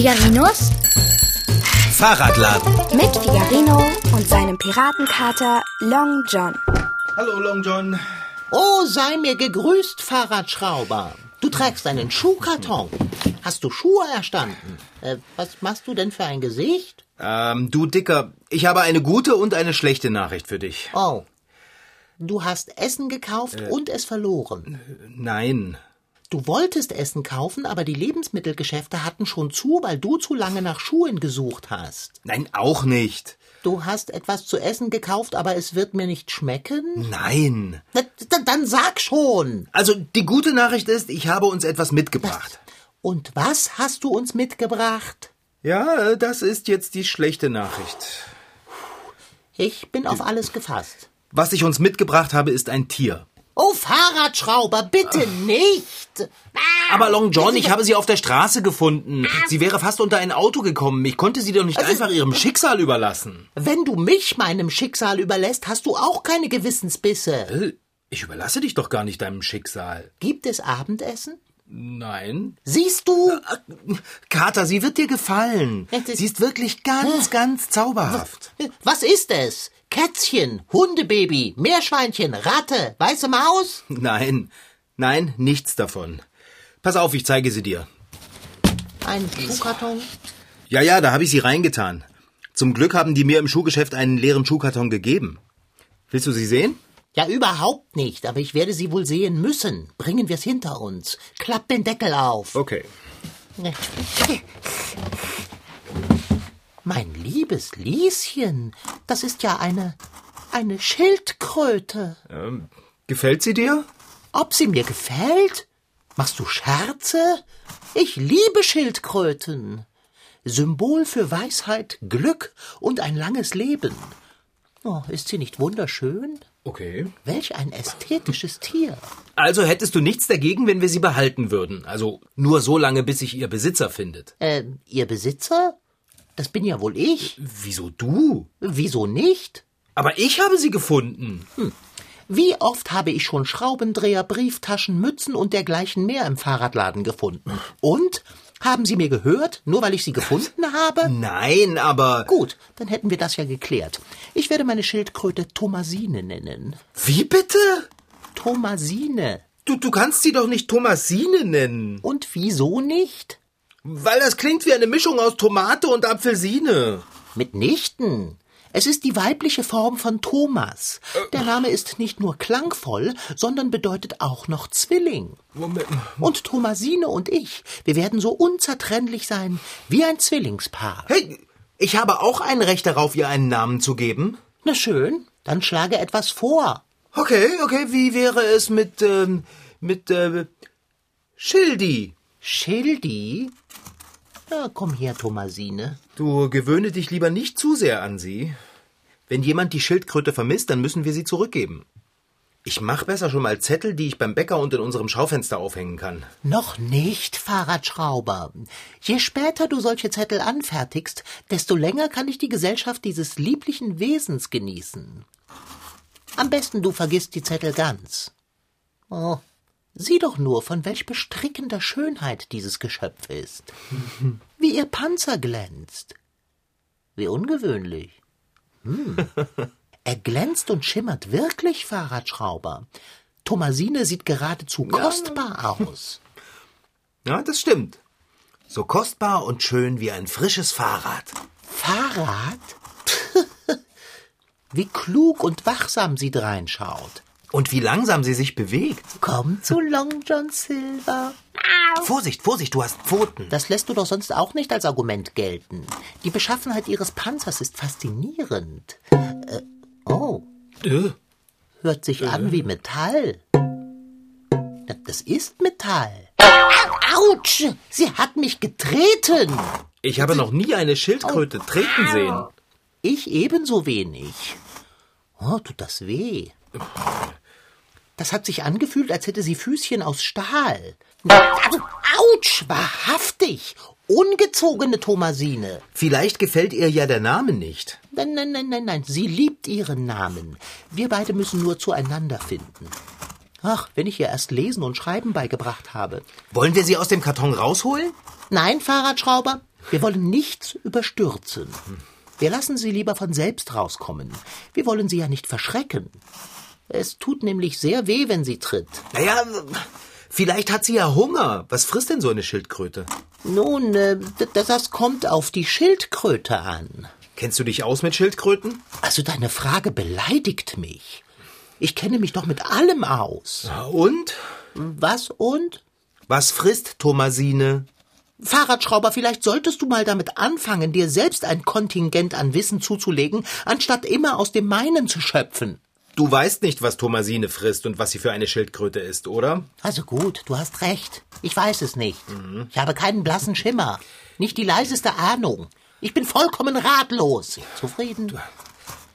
Figarinos Fahrradladen. mit Figarino und seinem Piratenkater Long John. Hallo Long John. Oh, sei mir gegrüßt, Fahrradschrauber. Du trägst einen Schuhkarton. Hast du Schuhe erstanden? Äh, was machst du denn für ein Gesicht? Ähm, du Dicker, ich habe eine gute und eine schlechte Nachricht für dich. Oh. Du hast Essen gekauft und es verloren. Nein. Du wolltest Essen kaufen, aber die Lebensmittelgeschäfte hatten schon zu, weil du zu lange nach Schuhen gesucht hast. Nein, auch nicht. Du hast etwas zu essen gekauft, aber es wird mir nicht schmecken? Nein. Na, Dann sag schon. Also, die gute Nachricht ist, ich habe uns etwas mitgebracht. Und was hast du uns mitgebracht? Ja, das ist jetzt die schlechte Nachricht. Ich bin auf alles gefasst. Was ich uns mitgebracht habe, ist ein Tier. Oh, Fahrradschrauber, bitte nicht! Aber Long John, ich habe sie auf der Straße gefunden. Sie wäre fast unter ein Auto gekommen. Ich konnte sie doch nicht einfach ihrem Schicksal überlassen. Wenn du mich meinem Schicksal überlässt, hast du auch keine Gewissensbisse. Äh, Ich überlasse dich doch gar nicht deinem Schicksal. Gibt es Abendessen? Nein. Siehst du? Kater, sie wird dir gefallen. Sie ist wirklich ganz, ganz zauberhaft. Was ist es? Kätzchen, Hundebaby, Meerschweinchen, Ratte, weiße Maus? Nein, nein, nichts davon. Pass auf, ich zeige sie dir. Ein Schuhkarton? Ja, ja, da habe ich sie reingetan. Zum Glück haben die mir im Schuhgeschäft einen leeren Schuhkarton gegeben. Willst du sie sehen? Ja, überhaupt nicht, aber ich werde sie wohl sehen müssen. Bringen wir's hinter uns. Klapp den Deckel auf. Okay. Mein liebes Lieschen, das ist ja eine, eine Schildkröte. Gefällt sie dir? Ob sie mir gefällt? Machst du Scherze? Ich liebe Schildkröten. Symbol für Weisheit, Glück und ein langes Leben. Oh, ist sie nicht wunderschön? Okay. Welch ein ästhetisches Tier. Also hättest du nichts dagegen, wenn wir sie behalten würden. Also nur so lange, bis sich ihr Besitzer findet. Äh, ihr Besitzer? Das bin ja wohl ich. Wieso du? Wieso nicht? Aber ich habe sie gefunden. Wie oft habe ich schon Schraubendreher, Brieftaschen, Mützen und dergleichen mehr im Fahrradladen gefunden? Und? Haben Sie mir gehört, nur weil ich sie gefunden habe? Nein, aber. Gut, dann hätten wir das ja geklärt. Ich werde meine Schildkröte Thomasine nennen. Wie bitte? Thomasine. Du, du kannst sie doch nicht Thomasine nennen. Und wieso nicht? Weil das klingt wie eine Mischung aus Tomate und Apfelsine. Mitnichten. Es ist die weibliche Form von Thomas. Der Name ist nicht nur klangvoll, sondern bedeutet auch noch Zwilling. Moment. Und Thomasine und ich, wir werden so unzertrennlich sein wie ein Zwillingspaar. Hey, ich habe auch ein Recht darauf, ihr einen Namen zu geben. Na schön, dann schlage etwas vor. Okay, okay, wie wäre es mit, ähm, mit, äh, Schildi? Schildi? Ja, komm her, Thomasine. Du gewöhne dich lieber nicht zu sehr an sie. Wenn jemand die Schildkröte vermisst, dann müssen wir sie zurückgeben. Ich mach besser schon mal Zettel, die ich beim Bäcker und in unserem Schaufenster aufhängen kann. Noch nicht, Fahrradschrauber. Je später du solche Zettel anfertigst, desto länger kann ich die Gesellschaft dieses lieblichen Wesens genießen. Am besten du vergisst die Zettel ganz. Oh, sieh doch nur, von welch bestrickender Schönheit dieses Geschöpf ist. Wie ihr Panzer glänzt. Wie ungewöhnlich. Hm. Er glänzt und schimmert wirklich, Fahrradschrauber. Thomasine sieht geradezu kostbar aus. Ja, das stimmt. So kostbar und schön wie ein frisches Fahrrad. Fahrrad? Wie klug und wachsam sie dreinschaut. Und wie langsam sie sich bewegt. Komm zu Long John Silver. Vorsicht, Vorsicht, du hast Pfoten. Das lässt du doch sonst auch nicht als Argument gelten. Die Beschaffenheit ihres Panzers ist faszinierend. Äh, oh, Äh, hört sich an wie Metall. Das ist Metall. Autsch! Sie hat mich getreten! Ich habe noch nie eine Schildkröte treten sehen. Ich ebenso wenig. Oh, tut das weh. Das hat sich angefühlt, als hätte sie Füßchen aus Stahl. Autsch, wahrhaftig. Ungezogene Thomasine. Vielleicht gefällt ihr ja der Name nicht. Nein, nein, nein, nein, nein. Sie liebt ihren Namen. Wir beide müssen nur zueinander finden. Ach, wenn ich ihr erst Lesen und Schreiben beigebracht habe. Wollen wir sie aus dem Karton rausholen? Nein, Fahrradschrauber, Wir wollen nichts überstürzen. Wir lassen sie lieber von selbst rauskommen. Wir wollen sie ja nicht verschrecken. Es tut nämlich sehr weh, wenn sie tritt. Naja, vielleicht hat sie ja Hunger. Was frisst denn so eine Schildkröte? Nun, äh, das kommt auf die Schildkröte an. Kennst du dich aus mit Schildkröten? Also deine Frage beleidigt mich. Ich kenne mich doch mit allem aus. Und? Was und? Was frisst Thomasine? Fahrradschrauber, vielleicht solltest du mal damit anfangen, dir selbst ein Kontingent an Wissen zuzulegen, anstatt immer aus dem meinen zu schöpfen. Du weißt nicht, was Thomasine frisst und was sie für eine Schildkröte ist, oder? Also gut, du hast recht. Ich weiß es nicht. Ich habe keinen blassen Schimmer. Nicht die leiseste Ahnung. Ich bin vollkommen ratlos. Zufrieden?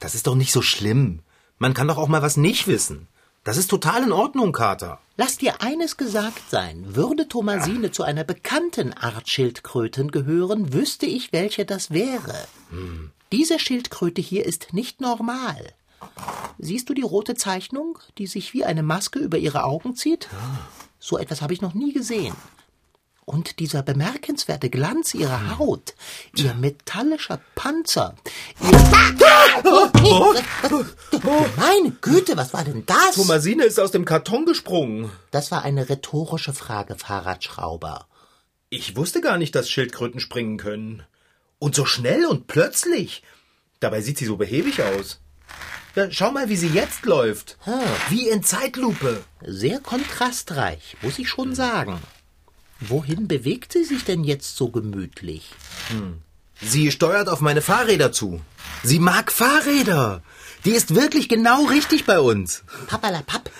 Das ist doch nicht so schlimm. Man kann doch auch mal was nicht wissen. Das ist total in Ordnung, Kater. Lass dir eines gesagt sein. Würde Thomasine zu einer bekannten Art Schildkröten gehören, wüsste ich, welche das wäre. Diese Schildkröte hier ist nicht normal. Siehst du die rote Zeichnung, die sich wie eine Maske über ihre Augen zieht? So etwas habe ich noch nie gesehen. Und dieser bemerkenswerte Glanz ihrer Haut, ihr metallischer Panzer, ihr... Meine Güte, was war denn das? Thomasine ist aus dem Karton gesprungen. Das war eine rhetorische Frage, Fahrradschrauber. Ich wusste gar nicht, dass Schildkröten springen können. Und so schnell und plötzlich. Dabei sieht sie so behäbig aus. Ja, schau mal, wie sie jetzt läuft. Wie in Zeitlupe. Sehr kontrastreich, muss ich schon sagen. Wohin bewegt sie sich denn jetzt so gemütlich? Sie steuert auf meine Fahrräder zu. Sie mag Fahrräder. Die ist wirklich genau richtig bei uns. Pappalapapp.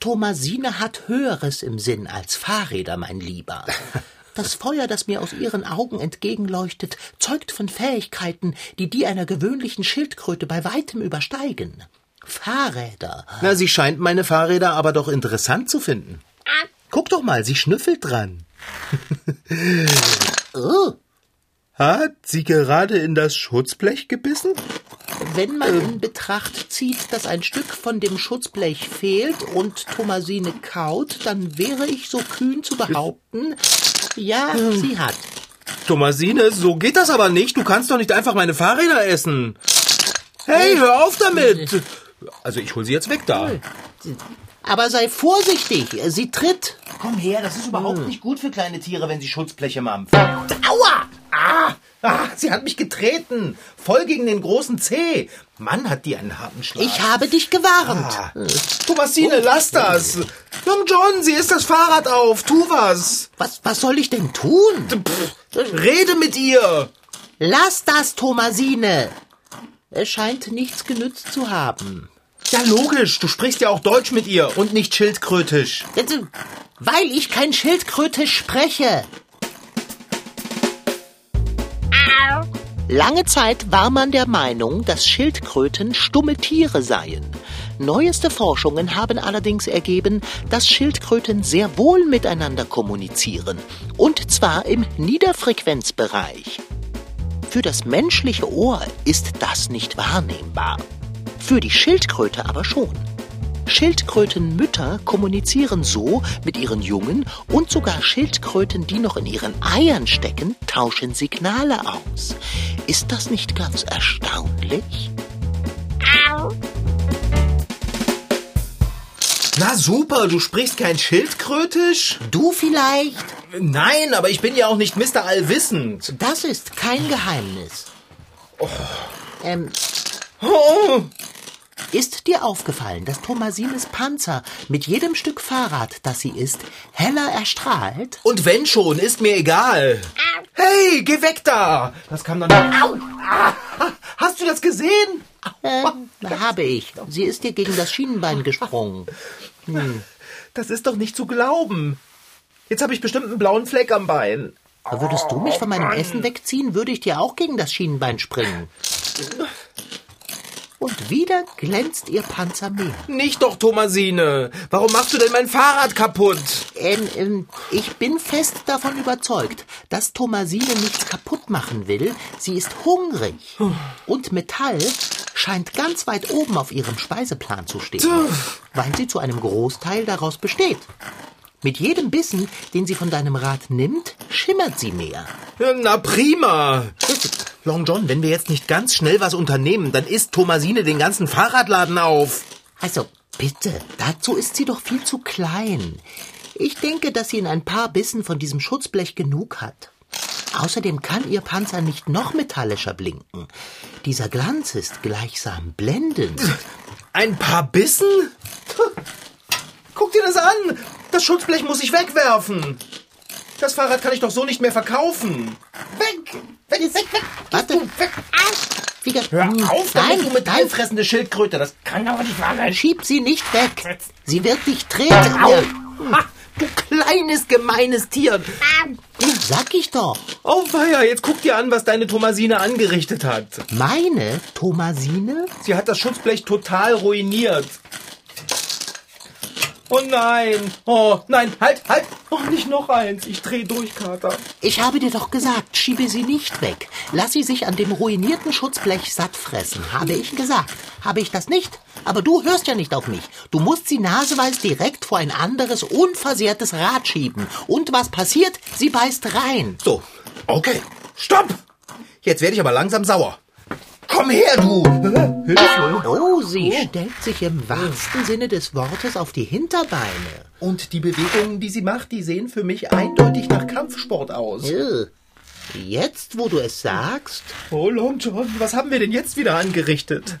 Thomasine hat Höheres im Sinn als Fahrräder, mein Lieber. Das Feuer, das mir aus ihren Augen entgegenleuchtet, zeugt von Fähigkeiten, die die einer gewöhnlichen Schildkröte bei weitem übersteigen. Fahrräder. Na, sie scheint meine Fahrräder aber doch interessant zu finden. Guck doch mal, sie schnüffelt dran. Oh, Hat sie gerade in das Schutzblech gebissen? wenn man in Betracht zieht, dass ein Stück von dem Schutzblech fehlt und Thomasine kaut, dann wäre ich so kühn zu behaupten, ja, sie hat. Thomasine, so geht das aber nicht. Du kannst doch nicht einfach meine Fahrräder essen. Hey, hör auf damit. Also ich hol sie jetzt weg da. Aber sei vorsichtig, sie tritt. Komm her, das ist überhaupt nicht gut für kleine Tiere, wenn sie Schutzbleche mampfen. Aua! Ah, ah, sie hat mich getreten. Voll gegen den großen Zeh. Mann, hat die einen harten Schlag. Ich habe dich gewarnt. Ah. Thomasine, lass das. Long John, sie ist das Fahrrad auf. Tu was. Was, was soll ich denn tun? Pff, rede mit ihr. Lass das, Thomasine. Es scheint nichts genützt zu haben. Ja, logisch. Du sprichst ja auch Deutsch mit ihr und nicht schildkrötisch. Weil ich kein Schildkrötisch spreche. Lange Zeit war man der Meinung, dass Schildkröten stumme Tiere seien. Neueste Forschungen haben allerdings ergeben, dass Schildkröten sehr wohl miteinander kommunizieren. Und zwar im Niederfrequenzbereich. Für das menschliche Ohr ist das nicht wahrnehmbar. Für die Schildkröte aber schon. Schildkrötenmütter kommunizieren so mit ihren Jungen und sogar Schildkröten, die noch in ihren Eiern stecken, tauschen Signale aus. Ist das nicht ganz erstaunlich? Na super, du sprichst kein Schildkrötisch? Du vielleicht? Nein, aber ich bin ja auch nicht Mr. Allwissend. Das ist kein Geheimnis. Ähm, Oh, ist dir aufgefallen, dass Thomasines Panzer mit jedem Stück Fahrrad, das sie ist, heller erstrahlt? und wenn schon, ist mir egal. Hey, geh weg da! Das kam nicht. Au! Ah, hast du das gesehen? Ähm, habe ich. Sie ist dir gegen das Schienenbein gesprungen. Das ist doch nicht zu glauben. Jetzt habe ich bestimmt einen blauen Fleck am Bein. Würdest du mich von meinem Essen wegziehen, würde ich dir auch gegen das Schienenbein springen. Und wieder glänzt ihr Panzer mehr. Nicht doch, Thomasine. Warum machst du denn mein Fahrrad kaputt? Ähm, ähm, ich bin fest davon überzeugt, dass Thomasine nichts kaputt machen will. Sie ist hungrig. Und Metall scheint ganz weit oben auf ihrem Speiseplan zu stehen, weil sie zu einem Großteil daraus besteht. Mit jedem Bissen, den sie von deinem Rad nimmt, schimmert sie mehr. Na prima. Long John, wenn wir jetzt nicht ganz schnell was unternehmen, dann isst Thomasine den ganzen Fahrradladen auf. Also, bitte, dazu ist sie doch viel zu klein. Ich denke, dass sie in ein paar Bissen von diesem Schutzblech genug hat. Außerdem kann ihr Panzer nicht noch metallischer blinken. Dieser Glanz ist gleichsam blendend. Ein paar Bissen? Guck dir das an. Das Schutzblech muss ich wegwerfen. Das Fahrrad kann ich doch so nicht mehr verkaufen. Weg! Weg, weg, weg! Warte. Weg! Fieger, Hör hm, auf nein, damit, du metallfressende Schildkröte. Das kann doch nicht wahr sein. schieb sie nicht weg. Sie wird dich treten. Ja, Ha, du kleines, gemeines Tier. sag ich doch. Oh weia, jetzt guck dir an, was deine Thomasine angerichtet hat. Meine Thomasine? Sie hat das Schutzblech total ruiniert. Oh nein. Oh nein, halt, halt. Oh, nicht noch eins. Ich dreh durch, Kater. Ich habe dir doch gesagt, schiebe sie nicht weg. Lass sie sich an dem ruinierten Schutzblech satt fressen, habe ich gesagt. Habe ich das nicht? Aber du hörst ja nicht auf mich. Du musst sie naseweis direkt vor ein anderes, unversehrtes Rad schieben. Und was passiert? Sie beißt rein. So, okay. Stopp. Jetzt werde ich aber langsam sauer. Komm her, du. Hilfe. Oh, sie stellt sich im wahrsten Sinne des Wortes auf die Hinterbeine. Und die Bewegungen, die sie macht, die sehen für mich eindeutig nach Kampfsport aus. Äh, Jetzt, wo du es sagst, Oh, Long John, was haben wir denn jetzt wieder angerichtet?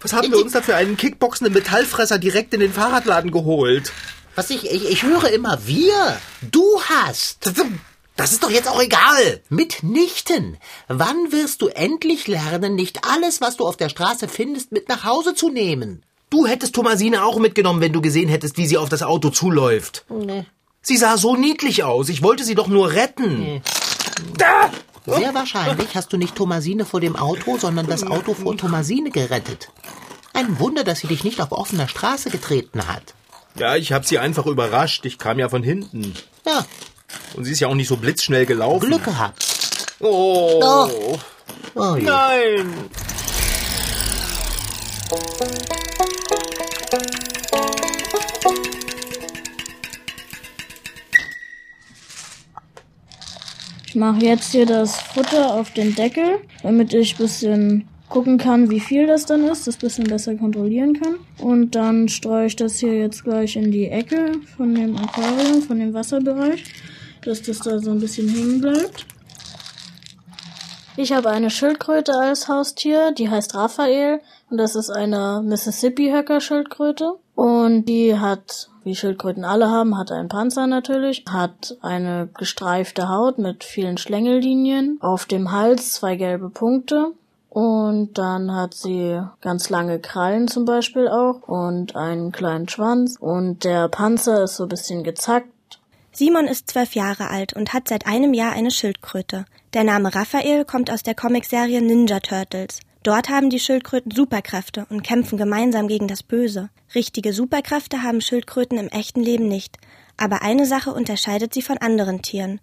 Was haben wir uns da für einen kickboxenden Metallfresser direkt in den Fahrradladen geholt? was ich, ich, ich höre immer wir. Du hast. Das, ist doch jetzt auch egal. Mitnichten. Wann wirst du endlich lernen, nicht alles, was du auf der Straße findest, mit nach Hause zu nehmen? Du hättest Thomasine auch mitgenommen, wenn du gesehen hättest, wie sie auf das Auto zuläuft. Nee. Sie sah so niedlich aus. Ich wollte sie doch nur retten. Da! Sehr wahrscheinlich hast du nicht Thomasine vor dem Auto, sondern das Auto vor Thomasine gerettet. Ein Wunder, dass sie dich nicht auf offener Straße getreten hat. Ja, ich habe sie einfach überrascht. Ich kam ja von hinten. Ja, Und sie ist ja auch nicht so blitzschnell gelaufen. Glück gehabt. Oh. Oh. Oh. Nein. Ich mache jetzt hier das Futter auf den Deckel, damit ich bisschen gucken kann, wie viel das dann ist, das bisschen besser kontrollieren kann. Und dann streue ich das hier jetzt gleich in die Ecke von dem Aquarium, von dem Wasserbereich, dass das da so ein bisschen hängen bleibt. Ich habe eine Schildkröte als Haustier, die heißt Raphael. Und das ist eine Mississippi-Höcker-Schildkröte. Und die hat, wie Schildkröten alle haben, hat einen Panzer natürlich, hat eine gestreifte Haut mit vielen Schlängellinien, auf dem Hals zwei gelbe Punkte. Und dann hat sie ganz lange Krallen zum Beispiel auch. Und einen kleinen Schwanz. Und der Panzer ist so ein bisschen gezackt Simon ist zwölf Jahre alt und hat seit einem Jahr eine Schildkröte. Der Name Raphael kommt aus der Comicserie Ninja Turtles. Dort haben die Schildkröten Superkräfte und kämpfen gemeinsam gegen das Böse. Richtige Superkräfte haben Schildkröten im echten Leben nicht. Aber eine Sache unterscheidet sie von anderen Tieren,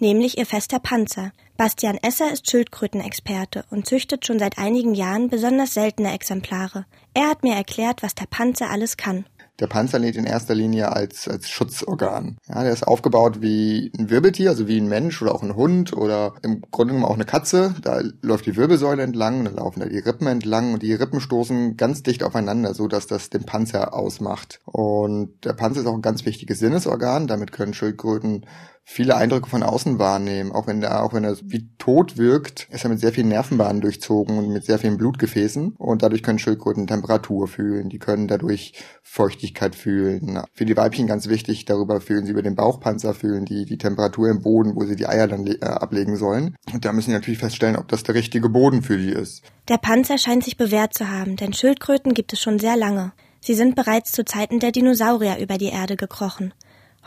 nämlich ihr fester Panzer. Bastian Esser ist Schildkrötenexperte und züchtet schon seit einigen Jahren besonders seltene Exemplare. Er hat mir erklärt, was der Panzer alles kann. Der Panzer lebt in erster Linie als, als Schutzorgan. Ja, der ist aufgebaut wie ein Wirbeltier, also wie ein Mensch oder auch ein Hund oder im Grunde genommen auch eine Katze. Da läuft die Wirbelsäule entlang, dann laufen da die Rippen entlang und die Rippen stoßen ganz dicht aufeinander, so dass das den Panzer ausmacht. Und der Panzer ist auch ein ganz wichtiges Sinnesorgan. Damit können Schildkröten viele Eindrücke von außen wahrnehmen, auch wenn er, auch wenn er wie tot wirkt, ist er mit sehr vielen Nervenbahnen durchzogen und mit sehr vielen Blutgefäßen und dadurch können Schildkröten Temperatur fühlen, die können dadurch Feuchtigkeit fühlen. Für die Weibchen ganz wichtig, darüber fühlen sie über den Bauchpanzer, fühlen die die Temperatur im Boden, wo sie die Eier dann äh, ablegen sollen. Und da müssen sie natürlich feststellen, ob das der richtige Boden für die ist. Der Panzer scheint sich bewährt zu haben, denn Schildkröten gibt es schon sehr lange. Sie sind bereits zu Zeiten der Dinosaurier über die Erde gekrochen.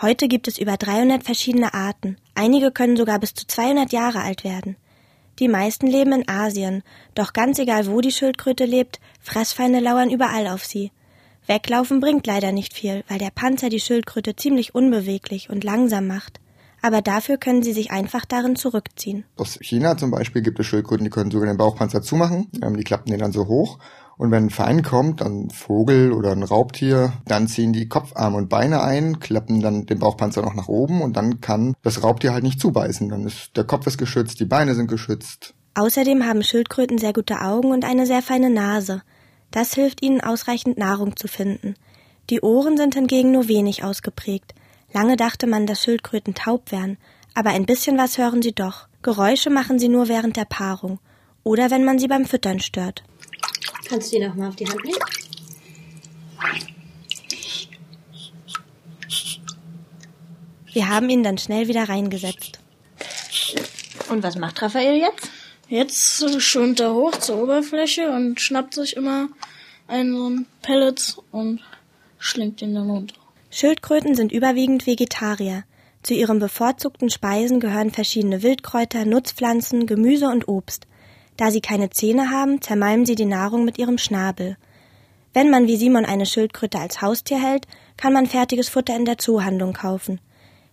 Heute gibt es über 300 verschiedene Arten. Einige können sogar bis zu 200 Jahre alt werden. Die meisten leben in Asien, doch ganz egal wo die Schildkröte lebt, Fressfeinde lauern überall auf sie. Weglaufen bringt leider nicht viel, weil der Panzer die Schildkröte ziemlich unbeweglich und langsam macht. Aber dafür können sie sich einfach darin zurückziehen. Aus China zum Beispiel gibt es Schildkröten, die können sogar den Bauchpanzer zumachen, ähm, die klappen den dann so hoch Und wenn ein Feind kommt, ein Vogel oder ein Raubtier, dann ziehen die Kopfarme und Beine ein, klappen dann den Bauchpanzer noch nach oben und dann kann das Raubtier halt nicht zubeißen. Dann ist der Kopf ist geschützt, die Beine sind geschützt. Außerdem haben Schildkröten sehr gute Augen und eine sehr feine Nase. Das hilft ihnen, ausreichend Nahrung zu finden. Die Ohren sind hingegen nur wenig ausgeprägt. Lange dachte man, dass Schildkröten taub wären, aber ein bisschen was hören sie doch. Geräusche machen sie nur während der Paarung oder wenn man sie beim Füttern stört. Kannst du die nochmal auf die Hand nehmen? Wir haben ihn dann schnell wieder reingesetzt. Und was macht Raphael jetzt? Jetzt schwimmt er hoch zur Oberfläche und schnappt sich immer einen so einen Pellet und schlingt ihn dann runter. Schildkröten sind überwiegend Vegetarier. Zu ihren bevorzugten Speisen gehören verschiedene Wildkräuter, Nutzpflanzen, Gemüse und Obst. Da sie keine Zähne haben, zermalmen sie die Nahrung mit ihrem Schnabel. Wenn man wie Simon eine Schildkröte als Haustier hält, kann man fertiges Futter in der Zoohandlung kaufen.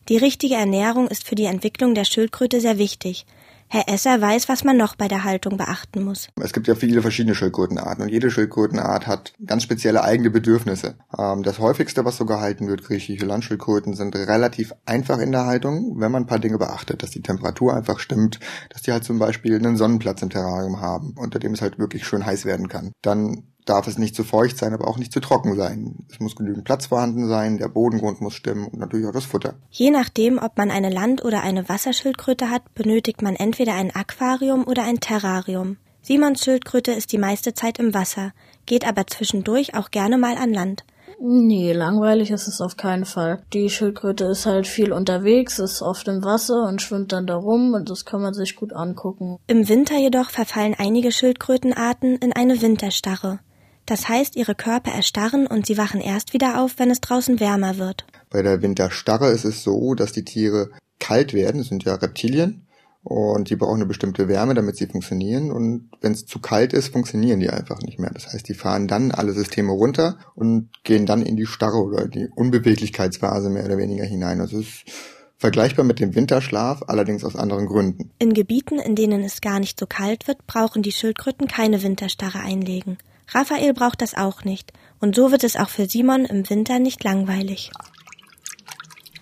Die richtige Ernährung ist für die Entwicklung der Schildkröte sehr wichtig. Herr Esser weiß, was man noch bei der Haltung beachten muss. Es gibt ja viele verschiedene Schildkrötenarten und jede Schildkrötenart hat ganz spezielle eigene Bedürfnisse. Ähm, das häufigste, was so gehalten wird, griechische Landschildkröten, sind relativ einfach in der Haltung, wenn man ein paar Dinge beachtet, dass die Temperatur einfach stimmt, dass die halt zum Beispiel einen Sonnenplatz im Terrarium haben, unter dem es halt wirklich schön heiß werden kann. Dann darf es nicht zu feucht sein, aber auch nicht zu trocken sein. Es muss genügend Platz vorhanden sein, der Bodengrund muss stimmen und natürlich auch das Futter. Je nachdem, ob man eine Land- oder eine Wasserschildkröte hat, benötigt man entweder ein Aquarium oder ein Terrarium. Simons Schildkröte ist die meiste Zeit im Wasser, geht aber zwischendurch auch gerne mal an Land. Nee, langweilig ist es auf keinen Fall. Die Schildkröte ist halt viel unterwegs, ist oft im Wasser und schwimmt dann da rum und das kann man sich gut angucken. Im Winter jedoch verfallen einige Schildkrötenarten in eine Winterstarre. Das heißt, ihre Körper erstarren und sie wachen erst wieder auf, wenn es draußen wärmer wird. Bei der Winterstarre ist es so, dass die Tiere kalt werden, das sind ja Reptilien, und die brauchen eine bestimmte Wärme, damit sie funktionieren. Und wenn es zu kalt ist, funktionieren die einfach nicht mehr. Das heißt, die fahren dann alle Systeme runter und gehen dann in die Starre oder die Unbeweglichkeitsphase mehr oder weniger hinein. Es ist vergleichbar mit dem Winterschlaf, allerdings aus anderen Gründen. In Gebieten, in denen es gar nicht so kalt wird, brauchen die Schildkröten keine Winterstarre einlegen. Raphael braucht das auch nicht, und so wird es auch für Simon im Winter nicht langweilig.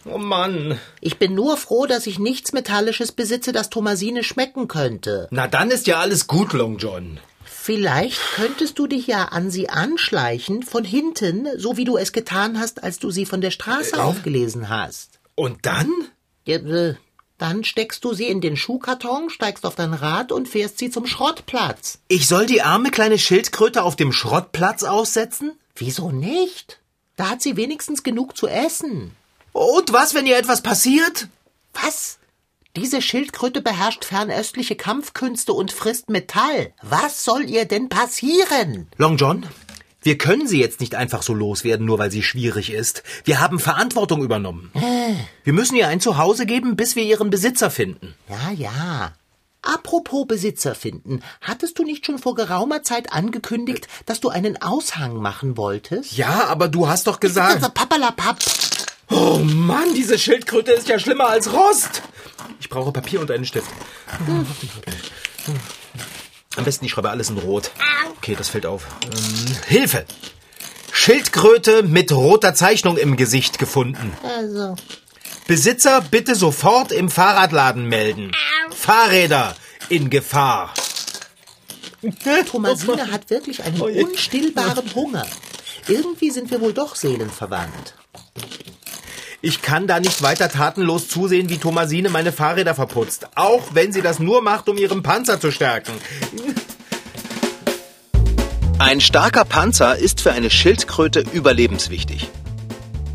Oh Mann. Ich bin nur froh, dass ich nichts Metallisches besitze, das Thomasine schmecken könnte. Na dann ist ja alles gut, Long John. Vielleicht könntest du dich ja an sie anschleichen, von hinten, so wie du es getan hast, als du sie von der Straße aufgelesen hast. Und dann? Ja, äh, Dann steckst du sie in den Schuhkarton, steigst auf dein Rad und fährst sie zum Schrottplatz. Ich soll die arme kleine Schildkröte auf dem Schrottplatz aussetzen? Wieso nicht? Da hat sie wenigstens genug zu essen. Und was, wenn ihr etwas passiert? Was? Diese Schildkröte beherrscht fernöstliche Kampfkünste und frisst Metall. Was soll ihr denn passieren? Long John, wir können sie jetzt nicht einfach so loswerden, nur weil sie schwierig ist. Wir haben Verantwortung übernommen. Wir müssen ihr ein Zuhause geben, bis wir ihren Besitzer finden. Ja, ja. Apropos Besitzer finden, hattest du nicht schon vor geraumer Zeit angekündigt, dass du einen Aushang machen wolltest? Ja, aber du hast doch gesagt. Pappalapapp. Oh Mann, diese Schildkröte ist ja schlimmer als Rost. Ich brauche Papier und einen Stift. Am besten ich schreibe alles in Rot. Okay, das fällt auf. Ähm, Hilfe! Schildkröte mit roter Zeichnung im Gesicht gefunden. Also, Besitzer bitte sofort im Fahrradladen melden. Fahrräder in Gefahr. Thomasine hat wirklich einen unstillbaren Hunger. Irgendwie sind wir wohl doch seelenverwandt. Ich kann da nicht weiter tatenlos zusehen, wie Thomasine meine Fahrräder verputzt. Auch wenn sie das nur macht, um ihren Panzer zu stärken. Ein starker Panzer ist für eine Schildkröte überlebenswichtig.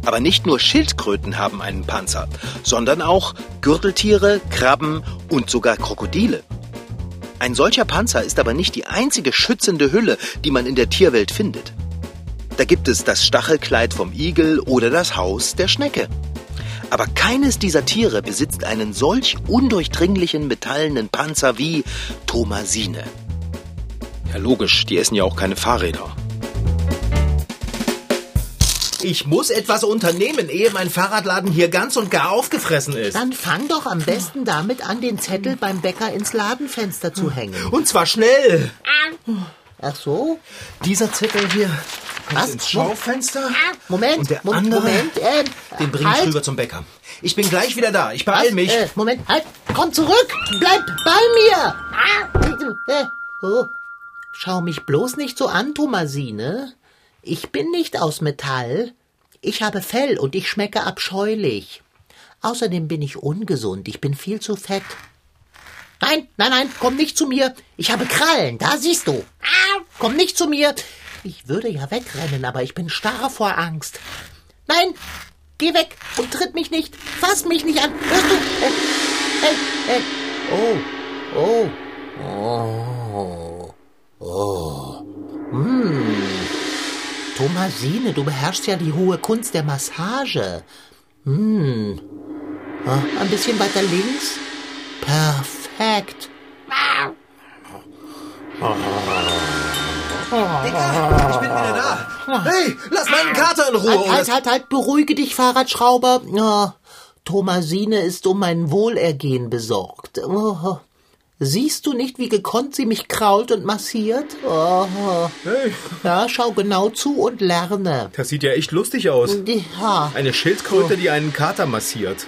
Aber nicht nur Schildkröten haben einen Panzer, sondern auch Gürteltiere, Krabben und sogar Krokodile. Ein solcher Panzer ist aber nicht die einzige schützende Hülle, die man in der Tierwelt findet. Da gibt es das Stachelkleid vom Igel oder das Haus der Schnecke. Aber keines dieser Tiere besitzt einen solch undurchdringlichen metallenen Panzer wie Thomasine. Ja, logisch, die essen ja auch keine Fahrräder. Ich muss etwas unternehmen, ehe mein Fahrradladen hier ganz und gar aufgefressen ist. Dann fang doch am besten damit an, den Zettel beim Bäcker ins Ladenfenster zu hängen. Und zwar schnell. Ach so? Dieser Zettel hier Was? ins Schaufenster. Moment, Und der Mo- andere, Moment, äh, den bringe ich halt. rüber zum Bäcker. Ich bin gleich wieder da. Ich beeil Was? mich. Äh, Moment, halt, komm zurück, bleib bei mir. Ah, äh, oh. Schau mich bloß nicht so an, Thomasine. Ich bin nicht aus Metall. Ich habe Fell und ich schmecke abscheulich. Außerdem bin ich ungesund, ich bin viel zu fett. Nein, nein, nein, komm nicht zu mir. Ich habe Krallen, da siehst du. Ah, komm nicht zu mir. Ich würde ja wegrennen, aber ich bin starr vor Angst. Nein, geh weg und tritt mich nicht. Fass mich nicht an. Hörst du? Äh, hey, hey. Oh, oh, oh, oh. Hm. Thomasine, du beherrschst ja die hohe Kunst der Massage. Hm. Ah, Ein bisschen weiter links. Perfekt. Digga, ich bin wieder da. Hey, lass meinen Kater in Ruhe. Halt, halt, halt, halt, beruhige dich, Fahrradschrauber. Ja, Thomasine ist um mein Wohlergehen besorgt. Oh, siehst du nicht, wie gekonnt sie mich krault und massiert? Oh, Hey, ja, schau genau zu und lerne. das sieht ja echt lustig aus. Ja, Eine Schildkröte, die einen Kater massiert.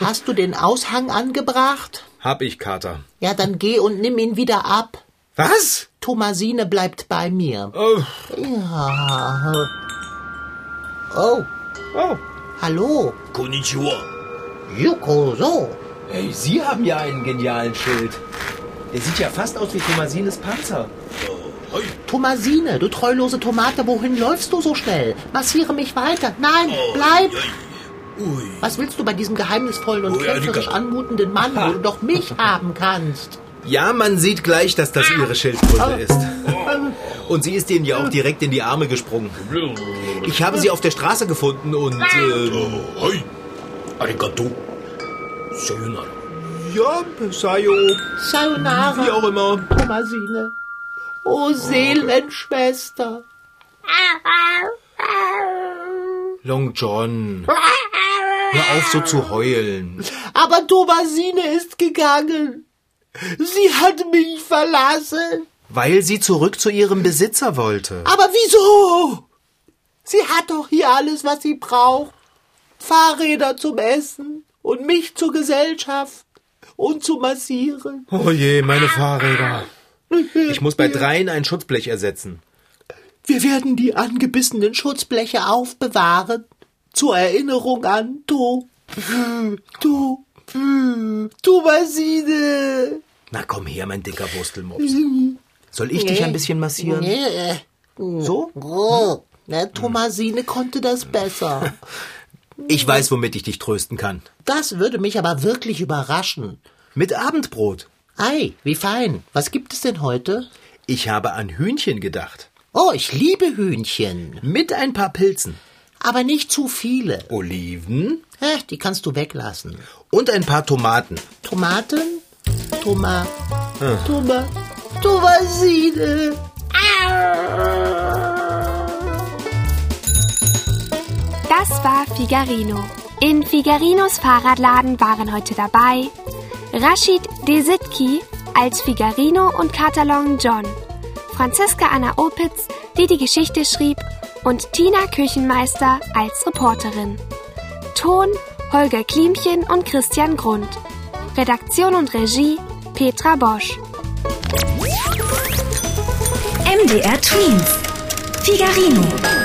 hast du den Aushang angebracht? Hab ich, Kater. Ja, dann geh und nimm ihn wieder ab. Was? Thomasine bleibt bei mir. Oh, Ja. Oh, oh. hallo. Konnichiwa. Yuko, so. Hey, Sie haben ja einen genialen Schild. Der sieht ja fast aus wie Thomasines Panzer. Thomasine, du treulose Tomate, wohin läufst du so schnell? Massiere mich weiter. Nein, bleib! Was willst du bei diesem geheimnisvollen und kämpferisch anmutenden Mann, wo du doch mich haben kannst? Ja, man sieht gleich, dass das Ihre Schildkröte ist. Und sie ist Ihnen ja auch direkt in die Arme gesprungen. Ich habe sie auf der Straße gefunden und... Hoi. Arigato. Sayonara. ja, Sayo, wie Sayonara, auch immer. Thomasine. Oh, Seelenschwester. Long John. Hör auf, so zu heulen. Aber Thomasine ist gegangen. Sie hat mich verlassen. Weil sie zurück zu ihrem Besitzer wollte. Aber wieso? Sie hat doch hier alles, was sie braucht. Fahrräder zum Essen und mich zur Gesellschaft und zu massieren. Oh je, meine Fahrräder. Ich muss bei dreien ein Schutzblech ersetzen. Wir werden die angebissenen Schutzbleche aufbewahren. Zur Erinnerung an To. To. Thomasine. Na komm her, mein dicker Wurstelmops. Soll ich dich ein bisschen massieren? Nee. So? Oh, na, Thomasine konnte das besser. Ich weiß, womit ich dich trösten kann. Das würde mich aber wirklich überraschen. Mit Abendbrot. Ei, wie fein. Was gibt es denn heute? Ich habe an Hühnchen gedacht. Oh, ich liebe Hühnchen. Mit ein paar Pilzen. Aber nicht zu viele. Oliven Hä, die kannst du weglassen. und ein paar Tomaten. Tomaten? Toma. Toma. Tomasine. Das war Figarino. In Figarinos Fahrradladen waren heute dabei Rashid Desitki als Figarino und Katalon John, Franziska Anna Opitz, die die Geschichte schrieb, und Tina Küchenmeister als Reporterin. Ton Holger Klimchen und Christian Grund. Redaktion und Regie Petra Bosch. MDR Twins. Figarino.